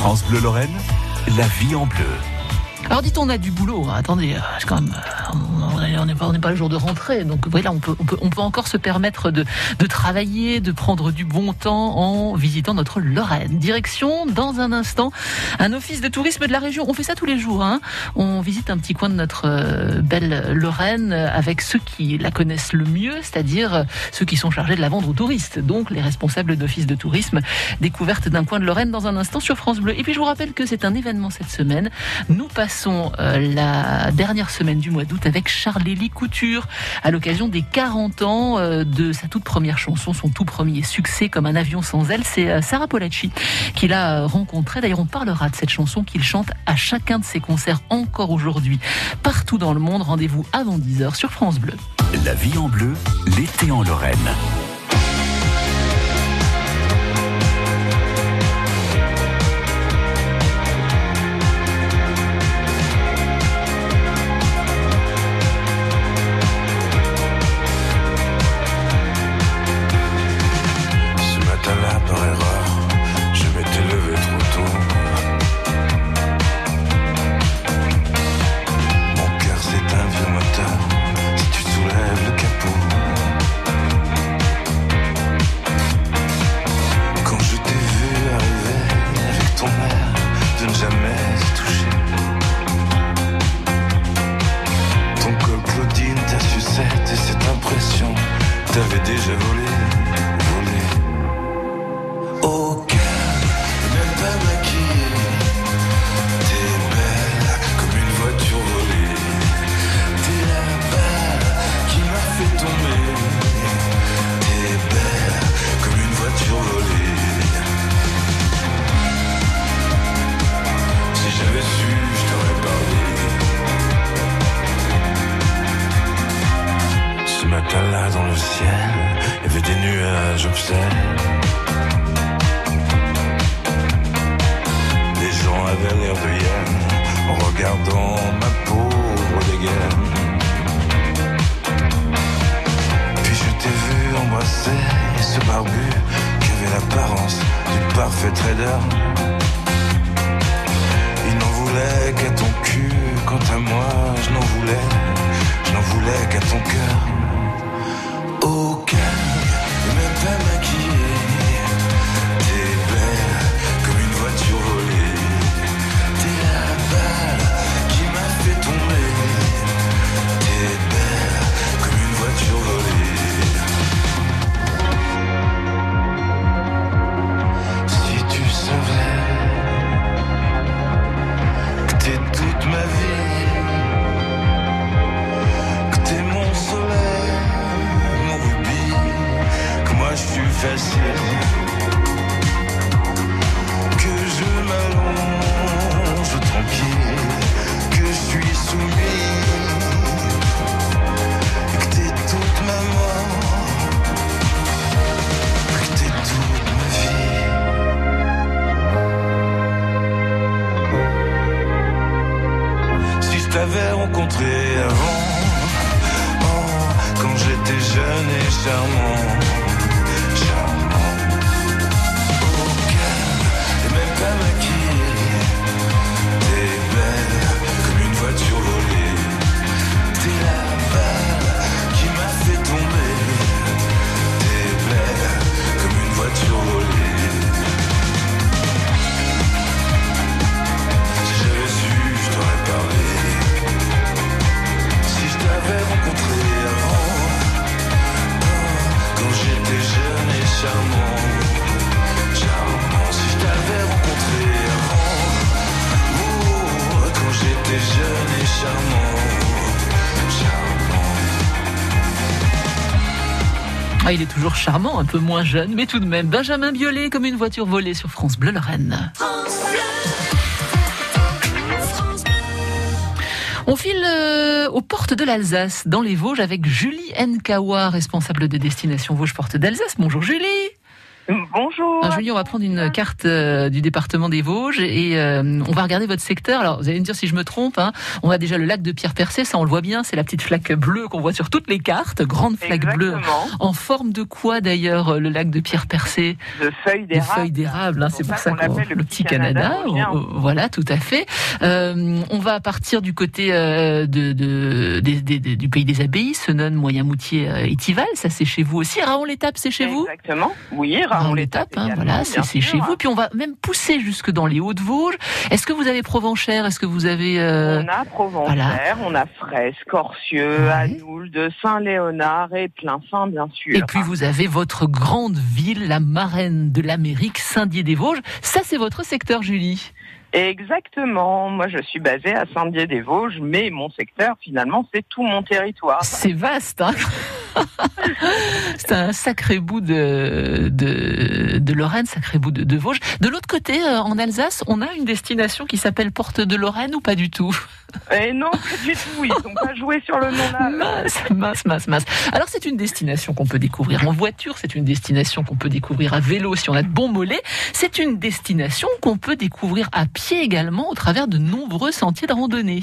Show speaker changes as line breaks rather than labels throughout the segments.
France Bleu Lorraine, la vie en bleu.
Alors dites on a du boulot, hein. attendez, euh, c'est quand même, euh, on n'est pas, pas le jour de rentrée, donc voilà, on peut, on peut, on peut encore se permettre de, de travailler, de prendre du bon temps en visitant notre Lorraine. Direction, dans un instant, un office de tourisme de la région. On fait ça tous les jours, hein. on visite un petit coin de notre euh, belle Lorraine avec ceux qui la connaissent le mieux, c'est-à-dire ceux qui sont chargés de la vendre aux touristes, donc les responsables d'office de tourisme. Découverte d'un coin de Lorraine dans un instant sur France Bleu. Et puis je vous rappelle que c'est un événement cette semaine. Nous passons euh, la dernière semaine du mois d'août avec Charlélie Couture à l'occasion des 40 ans euh, de sa toute première chanson, son tout premier succès comme un avion sans elle. C'est euh, Sarah Polacci qui l'a rencontrée. D'ailleurs, on parlera de cette chanson qu'il chante à chacun de ses concerts encore aujourd'hui partout dans le monde. Rendez-vous avant 10h sur France Bleu.
La vie en bleu, l'été en Lorraine. t'avais déjà volé. l'apparence du parfait trader. Il n'en voulait qu'à ton cul, quant à moi, je n'en voulais, je n'en voulais qu'à ton cœur. Aucun, même pas confesses
Ah, il est toujours charmant, un peu moins jeune, mais tout de même. Benjamin Biolay comme une voiture volée sur France Bleu Lorraine. On file euh, aux portes de l'Alsace, dans les Vosges, avec Julie Nkawa, responsable de destination Vosges Portes d'Alsace. Bonjour Julie.
Bonjour.
Alors, Julie, on va prendre une carte euh, du département des Vosges et euh, on va regarder votre secteur. Alors, vous allez me dire si je me trompe. Hein. On a déjà le lac de Pierre-Percé, ça on le voit bien, c'est la petite flaque bleue qu'on voit sur toutes les cartes, grande flaque bleue. En forme de quoi d'ailleurs euh, le lac de Pierre-Percé
De feuilles d'érable.
feuilles d'érable, hein, c'est pour ça
qu'on
le petit Canada. on- voilà, tout à fait. Euh, on va partir du côté de, de- du pays des abbayes, Senon, Moyen-Moutier, Étival. Ça c'est chez vous aussi. Raon-l'Étape, c'est chez vous?
Exactement. Oui,
Raon
Raon
l'étape,
l'étape.
hein, voilà, c'est chez vous. Puis on va même pousser jusque dans les Hauts-de-Vosges. Est-ce que vous avez Provenchère? Est-ce que vous avez euh,
On a Provençère, on a Fraisse, Corcieux,
Ouais.
Anould, Saint-Léonard et Plein-Fin, bien sûr.
Et puis vous avez votre grande ville, la marraine de l'Amérique, Saint-Dié-des-Vosges. Ça c'est votre secteur, Julie.
Exactement. Moi, je suis basée à Saint-Dié-des-Vosges, mais mon secteur, finalement, c'est tout mon territoire.
C'est vaste, hein C'est un sacré bout de, de, de Lorraine, sacré bout de, de Vosges. De l'autre côté, euh, en Alsace, on a une destination qui s'appelle Porte de Lorraine ou pas du tout?
Et non, pas du tout. Ils n'ont pas joué sur le nom là.
Mince, mince, mince, mince. Alors c'est une destination qu'on peut découvrir en voiture, c'est une destination qu'on peut découvrir à vélo si on a de bons mollets, c'est une destination qu'on peut découvrir à pied également au travers de nombreux sentiers de randonnée.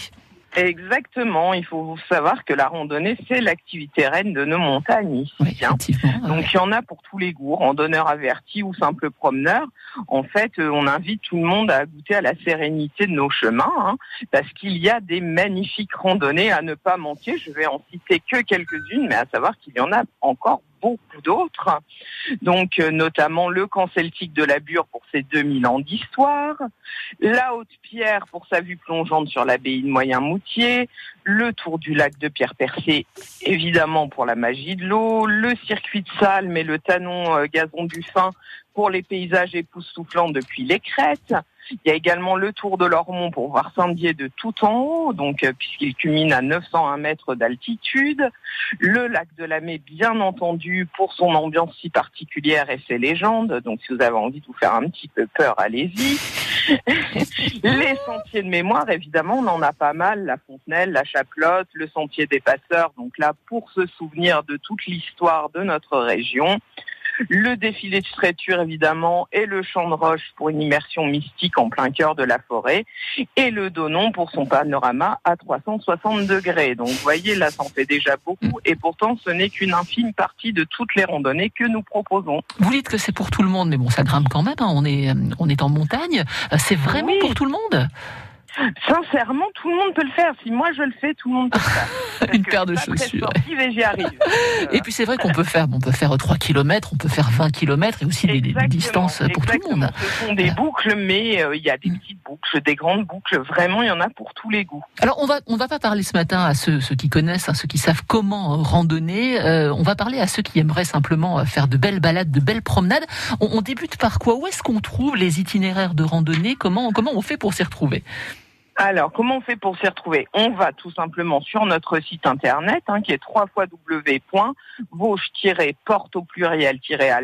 Exactement. Il faut savoir que la randonnée, c'est l'activité reine de nos montagnes ici.
Oui,
hein.
effectivement.
Donc il y en a pour tous les goûts, randonneurs avertis ou simples promeneurs. En fait, euh, on invite tout le monde à goûter à la sérénité de nos chemins, hein, parce qu'il y a des magnifiques randonnées à ne pas manquer. Je vais en citer que quelques-unes, mais à savoir qu'il y en a encore beaucoup d'autres. Donc euh, notamment le camp celtique de la Bure pour ses 2000 ans d'histoire, la Haute-Pierre pour sa vue plongeante sur l'abbaye de Moyen-Moutier, le tour du lac de Pierre-Percé, évidemment pour la magie de l'eau, le circuit de Salm et le tanon euh, gazon du fin pour les paysages époustouflants depuis les crêtes. Il y a également le tour de l'Ormont pour voir Saint-Dié de tout en haut, donc euh, puisqu'il culmine à 901 mètres d'altitude. Le lac de la Mai, bien entendu, pour son ambiance si particulière et ses légendes. Donc si vous avez envie de vous faire un petit peu peur, allez-y. Les sentiers de mémoire, évidemment, on en a pas mal. La Fontenelle, la Chaplotte, le sentier des passeurs. Donc là, pour se souvenir de toute l'histoire de notre région. Le défilé de Stréture, évidemment, et le champ de roche pour une immersion mystique en plein cœur de la forêt. Et le Donon pour son panorama à 360 degrés. Donc, vous voyez, là, ça en fait déjà beaucoup. Et pourtant, ce n'est qu'une infime partie de toutes les randonnées que nous proposons.
Vous dites que c'est pour tout le monde, mais bon, ça grimpe quand même. hein. On est, euh, on est en montagne. Euh, C'est vraiment
Oui.
pour tout le monde?
Sincèrement, tout le monde peut le faire. Si moi je le fais, tout le monde peut le faire. Parce
Une
que
paire
je
de
très
chaussures.
sportive et j'y arrive.
Et puis c'est vrai qu'on peut faire, on peut faire 3 km, on peut faire 20 km et aussi des, distances pour tout le monde.
Ce sont des boucles, mais euh, il y a des petites boucles, des grandes boucles. Vraiment, il y en a pour tous les goûts.
Alors on va on va pas parler ce matin à ceux, ceux qui connaissent, hein, ceux qui savent comment randonner. Euh, on va parler à ceux qui aimeraient simplement euh, faire de belles balades, de belles promenades. On, on débute par quoi? Où est-ce qu'on trouve les itinéraires de randonnée? Comment comment on fait pour s'y retrouver?
Alors, comment on fait pour s'y retrouver? On va tout simplement sur notre site internet, hein, qui est www.vosges-porte au pluriel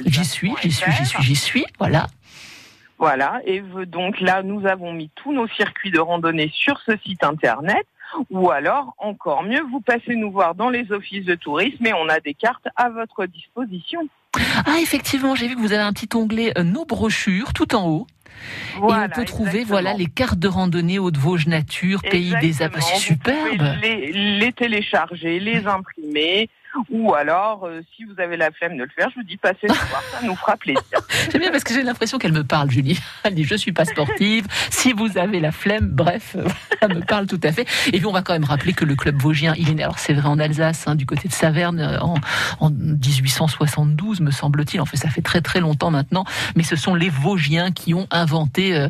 J'y suis, j'y suis, j'y suis, j'y suis. Voilà.
Voilà, et donc là, nous avons mis tous nos circuits de randonnée sur ce site internet. Ou alors, encore mieux, vous passez nous voir dans les offices de tourisme et on a des cartes à votre disposition.
Ah effectivement, j'ai vu que vous avez un petit onglet euh, nos brochures tout en haut.
Voilà,
et on peut trouver
exactement.
voilà les cartes de randonnée Haute-Vosges Nature, pays des.
Exactement.
C'est superbe.
Les, les télécharger, les imprimer. Ou alors, euh, si vous avez la flemme de le faire, je vous dis passez nous voir, ça nous fera plaisir.
J'aime bien parce que j'ai l'impression qu'elle me parle, Julie. Elle dit je suis pas sportive. Si vous avez la flemme, bref, ça me parle tout à fait. Et puis on va quand même rappeler que le club vosgien, il est né. Alors c'est vrai en Alsace, hein, du côté de Saverne, euh, en, en 1872, me semble-t-il. En fait, ça fait très très longtemps maintenant. Mais ce sont les Vosgiens qui ont inventé euh,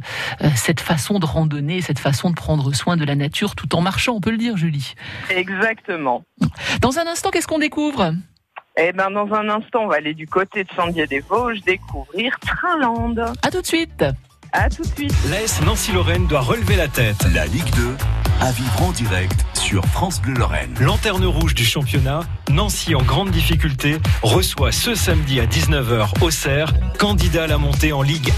cette façon de randonner, cette façon de prendre soin de la nature, tout en marchant. On peut le dire, Julie.
Exactement.
Dans un instant, qu'est-ce qu'on découvre?
Eh ben, dans un instant, on va aller du côté de Saint-Dié-des-Vosges découvrir Trinland.
À tout de suite.
À tout de suite.
L'AS Nancy-Lorraine doit relever la tête.
La Ligue 2, à vivre en direct sur France Bleu Lorraine.
Lanterne rouge du championnat, Nancy en grande difficulté reçoit ce samedi à 19h Auxerre, candidat à la montée en Ligue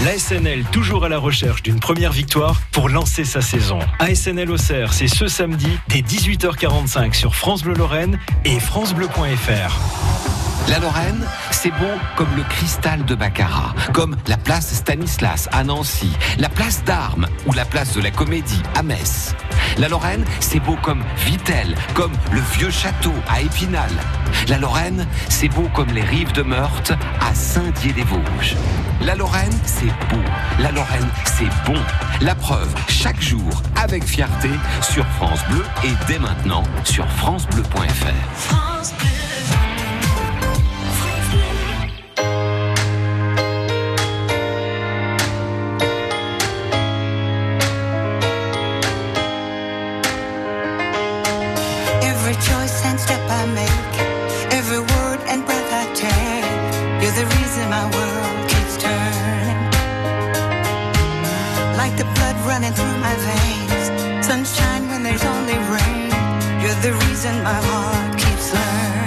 1. L'ASNL toujours à la recherche d'une première victoire pour lancer sa saison. ASNL Auxerre, c'est ce samedi dès 18h45 sur France Bleu Lorraine et francebleu.fr.
La Lorraine, c'est beau comme le cristal de Baccarat, comme la place Stanislas à Nancy, la place d'Armes ou la place de la Comédie à Metz. La Lorraine, c'est beau comme Vitel, comme le vieux château à Épinal. La Lorraine, c'est beau comme les rives de Meurthe à Saint-Dié-des-Vosges. La Lorraine, c'est beau. La Lorraine, c'est bon. La preuve, chaque jour, avec fierté, sur France Bleu et dès maintenant sur francebleu.fr.
And my heart keeps learning.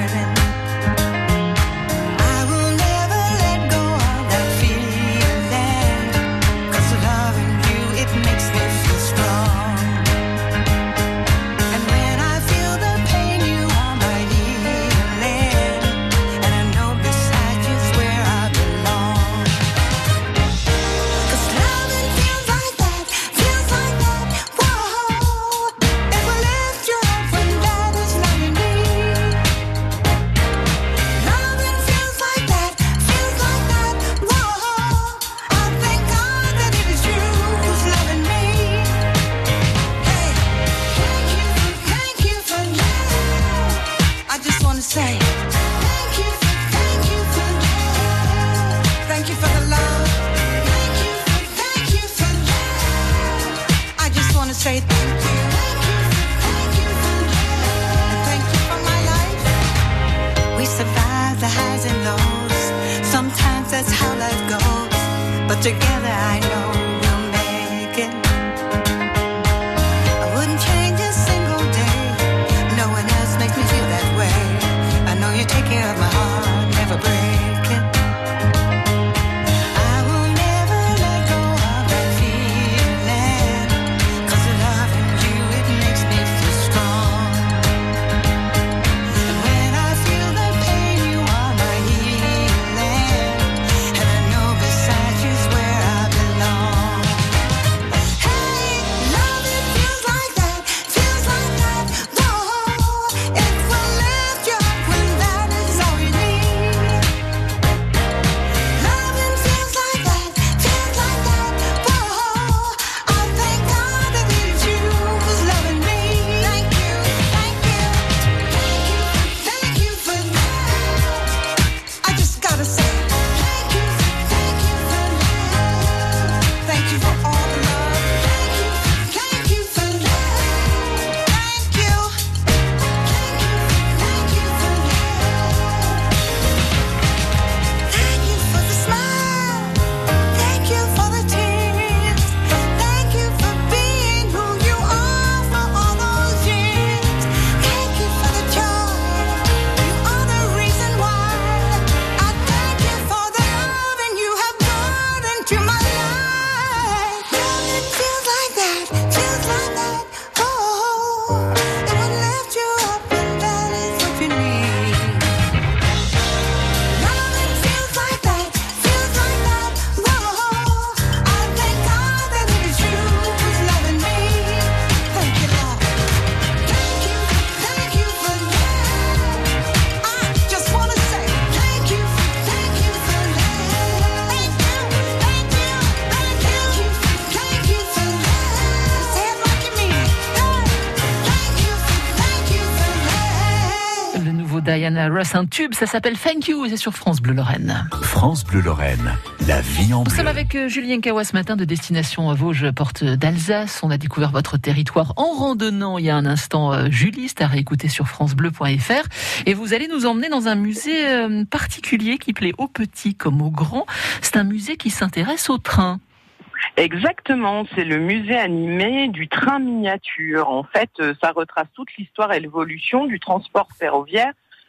Diana Ross, un tube, ça s'appelle Thank You, c'est sur France Bleu Lorraine.
France Bleu Lorraine, la vie en
Nous.
Nous
sommes avec euh, Julien Kawa ce matin de Destination Vosges, porte d'Alsace. On a découvert votre territoire en randonnant il y a un instant, euh, Julie, c'est à réécouter sur francebleu.fr. Et vous allez nous emmener dans un musée euh, particulier qui plaît aux petits comme aux grands. C'est un musée qui s'intéresse au train.
Exactement, c'est le musée animé du train miniature. En fait, ça retrace toute l'histoire et l'évolution du transport ferroviaire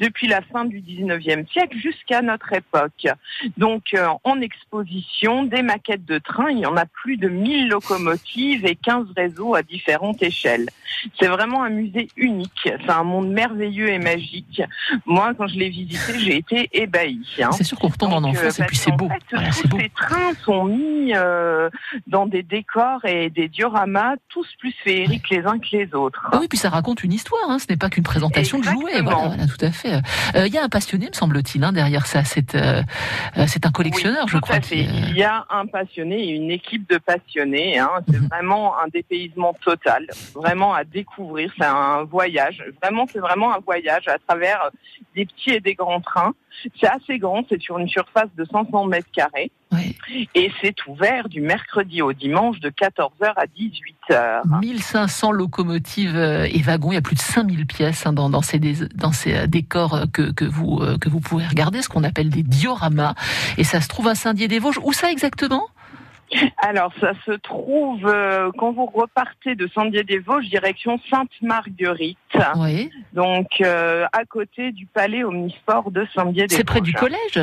depuis la fin du 19e siècle jusqu'à notre époque. Donc euh, en exposition, des maquettes de trains, il y en a plus de 1000 locomotives et 15 réseaux à différentes échelles. C'est vraiment un musée unique, c'est un monde merveilleux et magique. Moi, quand je l'ai visité, j'ai été ébahie. hein.
C'est sûr qu'on retombe en
euh,
enfance et puis c'est
qu'en
beau.
fait, tous
beau.
ces trains sont mis euh, dans des décors et des dioramas, tous plus féeriques les uns que les autres.
Ah oui, puis ça raconte une histoire, hein. ce n'est pas qu'une présentation de jouets.
Exactement.
Voilà, voilà, tout à fait. Euh, Il y a un passionné, me semble-t-il, hein, derrière ça. C'est euh, euh, un collectionneur,
Oui,
je crois. qui, euh,
Il y a un passionné et une équipe de passionnés. Hein. C'est
Mhm.
vraiment un dépaysement total, vraiment à découvrir. C'est un voyage. Vraiment, c'est vraiment un voyage à travers des petits et des grands trains. C'est assez grand. C'est sur une surface de 500 mètres carrés et c'est ouvert du mercredi au dimanche de 14h à 18h.
1500 locomotives euh, et wagons, il y a plus de 5000 pièces hein, dans, dans ces, dés- dans ces euh, décors euh, que, que, vous, que vous pouvez regarder, ce qu'on appelle des dioramas. Et ça se trouve à Saint-Dié-des-Vosges. Où ça exactement?
Alors, ça se trouve euh, quand vous repartez de Saint-Dié-des-Vosges, direction Sainte-Marguerite,
Oui.
donc euh, à côté du palais omnisport de Saint-Dié-des-Vosges.
C'est près du collège?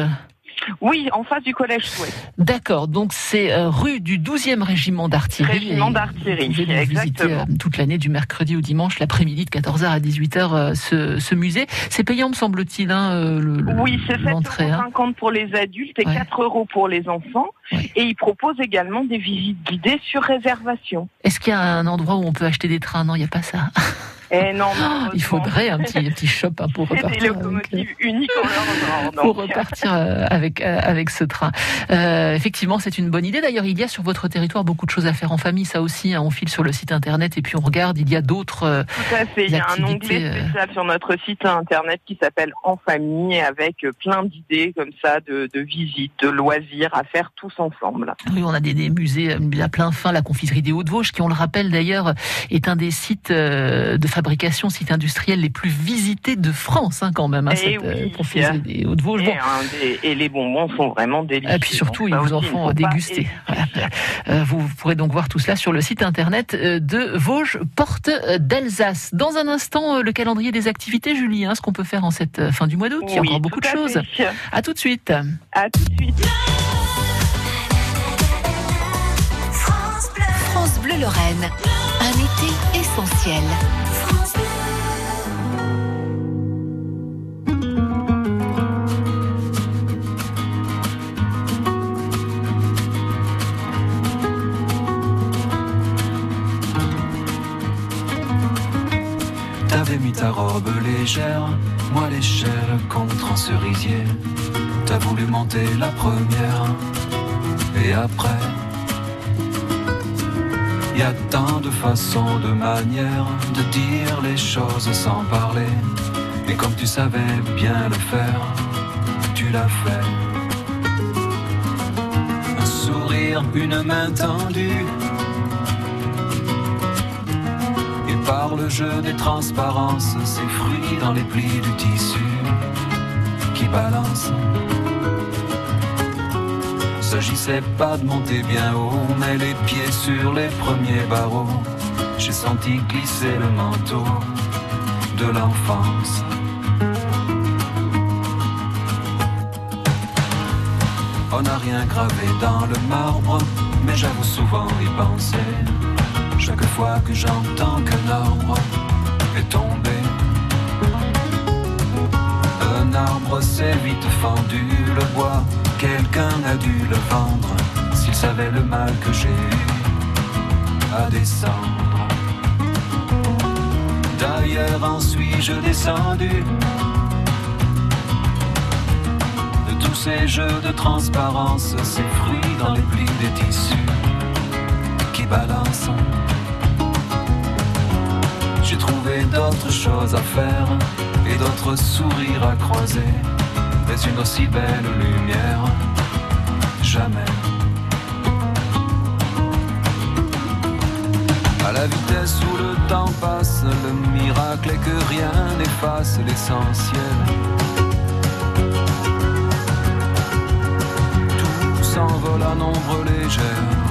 Oui, en face du collège Souhait.
D'accord, donc c'est euh, rue du 12e régiment d'artillerie.
Régiment d'artillerie, exactement.
euh, toute l'année du mercredi au dimanche, l'après-midi de 14h à 18h euh, ce, ce musée. C'est payant, me semble-t-il, hein, euh, le,
Oui, c'est 7,50
l'entrée. hein.
pour les adultes et
Ouais.
4 euros pour les enfants.
Ouais.
Et ils proposent également des visites guidées sur réservation.
Est-ce qu'il y a un endroit où on peut acheter des trains? Non, il n'y a pas ça.
Et non,
Oh, il faudrait un petit, petit shop hein, pour repartir. Avec, euh,
uniques en leur
pour repartir euh, avec euh, avec ce train. Euh, effectivement, c'est une bonne idée. D'ailleurs, il y a sur votre territoire beaucoup de choses à faire en famille. Ça aussi, hein, on file sur le site internet et puis on regarde. Il y a d'autres. euh,
Tout à fait. Il y a un onglet spécial sur notre site internet qui s'appelle En famille avec plein d'idées comme ça de, de visites, de loisirs à faire tous ensemble.
Oui, on a des, des musées à plein fin, la confiserie des Hauts-de-Vosges, qui, on le rappelle d'ailleurs, est un des sites euh, de fabrication, sites industriels les plus visités de France, hein, quand même, hein,
Eh
cette
oui,
euh, confiserie des Hauts-de-Vosges.
Et,
Bon.
un des- et les bonbons sont vraiment délicieux.
Et puis surtout, ils vous en font déguster. Voilà. Euh, vous pourrez donc voir tout cela sur le site internet euh, de Vosges Porte d'Alsace. Dans un instant, le calendrier des activités, Julie, hein, ce qu'on peut faire en cette fin du mois d'août. Il y a
Oui,
encore beaucoup de choses.
fait.
À tout de suite.
À tout de suite.
France Bleu Lorraine. Un été essentiel.
Moi l'échelle contre un cerisier. T'as voulu monter la première, et après, y a tant de façons, de manières de dire les choses sans parler. Et comme tu savais bien le faire, tu l'as fait. Un sourire, une main tendue. Par le jeu des transparences, ces fruits dans les plis du tissu qui balancent. S'agissait pas de monter bien haut, mais les pieds sur les premiers barreaux. J'ai senti glisser le manteau de l'enfance. On n'a rien gravé dans le marbre, mais j'avoue souvent y penser. Chaque fois que j'entends qu'un arbre est tombé, un arbre s'est vite fendu, le bois, quelqu'un a dû le vendre, s'il savait le mal que j'ai eu à descendre. D'ailleurs en suis-je descendu? De tous ces jeux de transparence, ces fruits dans les plis des tissus J'ai trouvé d'autres choses à faire et d'autres sourires à croiser, mais une aussi belle lumière, jamais. À la vitesse où le temps passe, le miracle est que rien n'efface l'essentiel. Tout s'envole à nombre légère,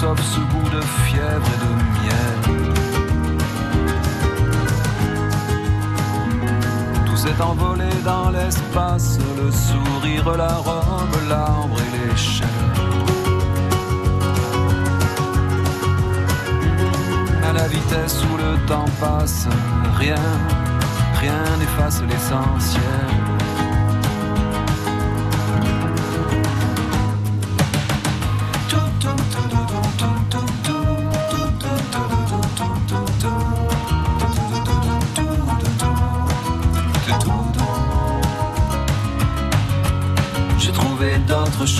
sauf ce goût de fièvre et de miel. Tout s'est envolé dans l'espace, le sourire, la robe, l'arbre et l'échelle. À la vitesse où le temps passe, rien, rien n'efface l'essentiel.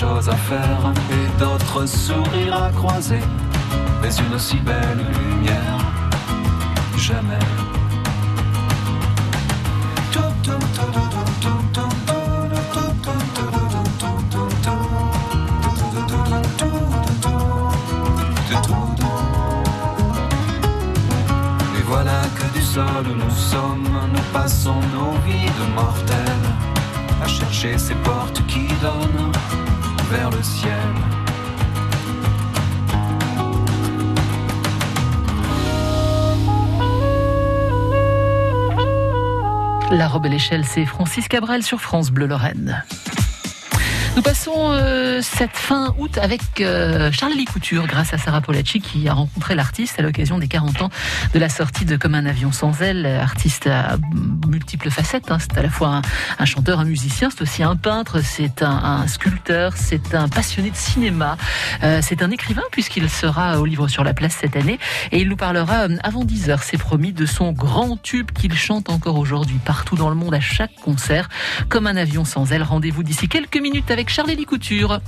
À faire et d'autres sourires à croiser, mais une aussi belle lumière, jamais. Et voilà que du sol nous sommes, nous passons nos vies de mortels à chercher ces portes qui donnent
La robe et l'échelle, c'est Francis Cabrel sur France Bleu Lorraine. Nous passons euh, cette fin août avec euh, Charlie Couture grâce à Sarah Polacci qui a rencontré l'artiste à l'occasion des 40 ans de la sortie de Comme un avion sans aile. Artiste à multiples facettes. hein. C'est à la fois un, un chanteur, un musicien, c'est aussi un peintre, c'est un, un sculpteur, c'est un passionné de cinéma, euh, c'est un écrivain puisqu'il sera au livre sur la place cette année et il nous parlera euh, avant 10 heures, c'est promis, de son grand tube qu'il chante encore aujourd'hui partout dans le monde à chaque concert. Comme un avion sans aile. Rendez-vous d'ici quelques minutes avec Charlie Couture.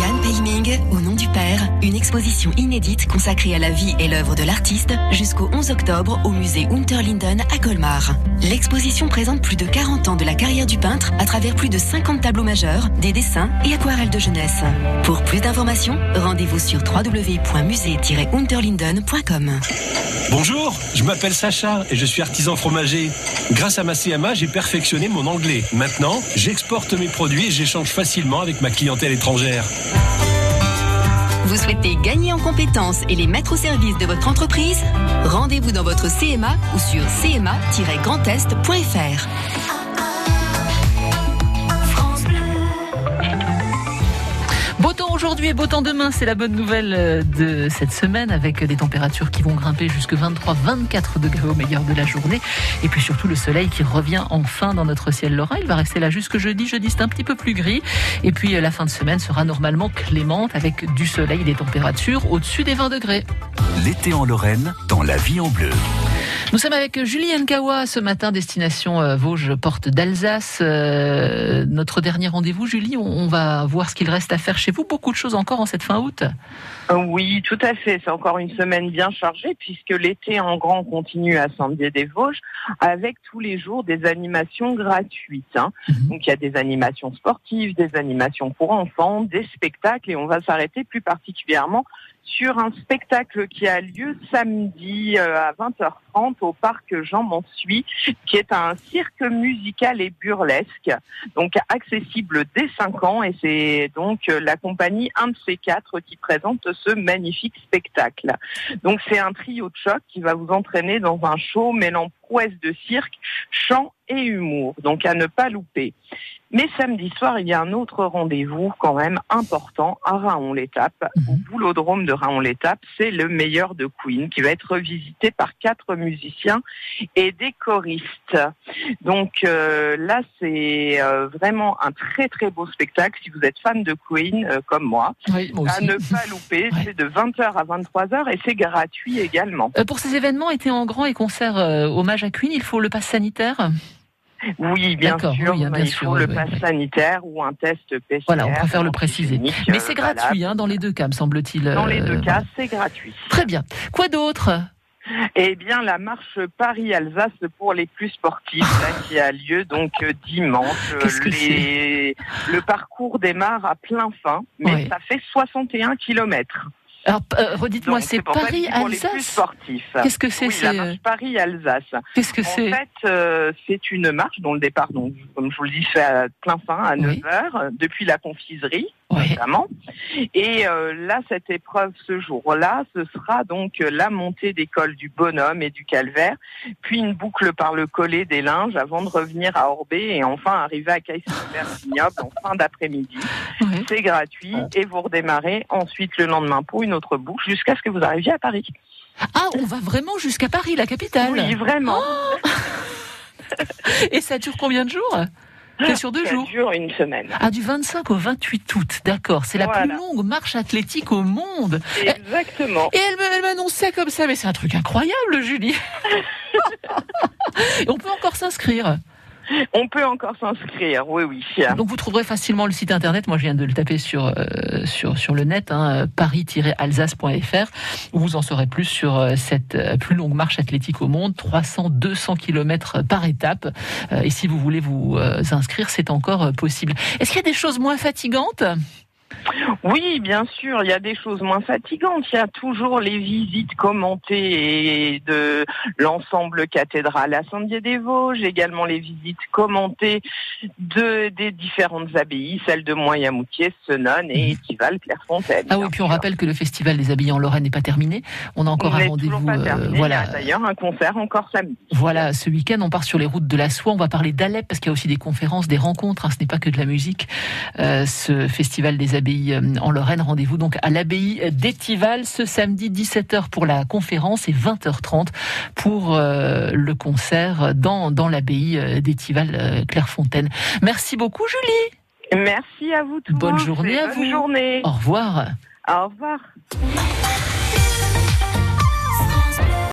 Yann Peiming, au nom une exposition inédite consacrée à la vie et l'œuvre de l'artiste jusqu'au 11 octobre au musée Unterlinden à Colmar. L'exposition présente plus de 40 ans de la carrière du peintre à travers plus de 50 tableaux majeurs, des dessins et aquarelles de jeunesse. Pour plus d'informations, rendez-vous sur www.musée-unterlinden.com.
Bonjour, je m'appelle Sacha et je suis artisan fromager. Grâce à ma CMA, j'ai perfectionné mon anglais. Maintenant, j'exporte mes produits et j'échange facilement avec ma clientèle étrangère.
Vous souhaitez gagner en compétences et les mettre au service de votre entreprise? Rendez-vous dans votre CMA ou sur cma-grandest.fr.
aujourd'hui et beau temps demain, c'est la bonne nouvelle euh, de cette semaine avec des températures qui vont grimper jusque 23-24 degrés au meilleur de la journée. Et puis surtout le soleil qui revient enfin dans notre ciel lorrain. Il va rester là jusque jeudi. Jeudi c'est un petit peu plus gris. Et puis euh, la fin de semaine sera normalement clémente avec du soleil et des températures au-dessus des 20 degrés.
L'été en Lorraine, dans la vie en bleu.
Nous sommes avec Julie Nkawa ce matin, destination euh, Vosges, porte d'Alsace. Euh, notre dernier rendez-vous, Julie, on, on va voir ce qu'il reste à faire chez vous. Beaucoup de choses encore en cette fin août.
Oui, tout à fait. C'est encore une semaine bien chargée puisque l'été en grand continue à Saint-Dié-des-Vosges avec tous les jours des animations gratuites. hein. Donc il y a des animations sportives, des animations pour enfants, des spectacles et on va s'arrêter plus particulièrement sur un spectacle qui a lieu samedi euh, à 20h30 au parc Jean Mansuy, qui est un cirque musical et burlesque, donc accessible dès 5 ans et c'est donc euh, la compagnie 1 de ces quatre qui présente ce magnifique spectacle. Donc c'est un trio de choc qui va vous entraîner dans un show mêlant prouesse de cirque, chant et humour, donc à ne pas louper. Mais samedi soir, il y a un autre rendez-vous quand même important à Raon-l'Étape, au boulodrome de Raon-l'Étape. C'est le meilleur de Queen qui va être visité par quatre musiciens et des choristes. Donc euh, là, c'est euh, vraiment un très très beau spectacle. Si vous êtes fan de Queen, euh, comme moi,
Oui, moi
à ne pas louper. C'est de 20h à 23h et c'est gratuit également.
Euh, Pour ces événements, été en grand et concert euh, hommage à Queen, il faut le pass sanitaire?
Oui, bien sûr.
oui, hein, bien
il
sûr,
faut
oui,
le
oui,
pass sanitaire ou un test PCR.
Voilà, on préfère le préciser. Mais
euh,
c'est
valable.
gratuit hein, dans les deux cas, me semble-t-il.
Dans les
euh,
deux cas,
voilà.
c'est gratuit.
Très bien. Quoi d'autre?
Eh bien, la marche Paris-Alsace pour les plus sportifs, là, qui a lieu donc euh, dimanche. Euh,
Qu'est-ce que
Les- Le parcours démarre à plein fin, mais
Ouais.
ça fait 61 kilomètres.
Alors, euh, redites-moi, c'est Paris-Alsace. Qu'est-ce que c'est
Oui, la marche Paris-Alsace.
Qu'est-ce que
En
c'est
fait, euh, c'est une marche dont le départ, donc, comme je vous le dis, fait à plein fin, à
Oui.
9h, depuis la confiserie.
Ouais.
notamment. Et euh, là, cette épreuve ce jour-là, ce sera donc euh, la montée des cols du Bonhomme et du Calvaire, puis une boucle par le collet des Linges avant de revenir à Orbé et enfin arriver à Caille-sur-Vignoble en fin d'après-midi.
Ouais.
C'est gratuit et vous redémarrez ensuite le lendemain pour une autre boucle jusqu'à ce que vous arriviez à Paris.
Ah, on va vraiment jusqu'à Paris, la capitale.
Oui, vraiment.
Et ça dure combien de jours? C'est sur deux
Ça
jours.
dure une semaine.
Ah, du 25 au 28 août, d'accord. C'est la plus longue marche athlétique au monde.
Exactement.
Et elle, ça comme ça, mais c'est un truc incroyable, Julie. Et on peut encore s'inscrire.
On peut encore s'inscrire, oui, oui.
Donc vous trouverez facilement le site internet. Moi, je viens de le taper sur euh, sur sur le net, hein, paris-alsace.fr, où vous en saurez plus sur euh, cette euh, plus longue marche athlétique au monde, 300-200 km par étape. Euh, et si vous voulez vous inscrire, c'est encore possible. Est-ce qu'il y a des choses moins fatigantes?
Oui, bien sûr, il y a des choses moins fatigantes. Il y a toujours les visites commentées et de l'ensemble cathédrale à Saint-Dié-des-Vosges, également les visites commentées de, des différentes abbayes, celles de Moyamoutier, Senon et Étival, Clairefontaine.
Ah oui, puis on rappelle que le festival des habillés en Lorraine n'est pas terminé. On a encore
On
un rendez-vous. euh, voilà.
Il y a d'ailleurs un concert encore samedi.
Voilà, ce week-end, on part sur les routes de la soie. On va parler d'Alep parce qu'il y a aussi des conférences, des rencontres. hein, ce n'est pas que de la musique. Euh, ce festival des abbayes euh, en Lorraine. Rendez-vous donc à l'abbaye d'Étival ce samedi 17h pour la conférence et 20h30 pour euh, le concert dans, dans l'abbaye euh, d'Étival euh, Clairefontaine. Merci beaucoup, Julie.
Merci à vous tous.
Bonne journée à
bonne
vous.
journée.
Au revoir.
Au revoir.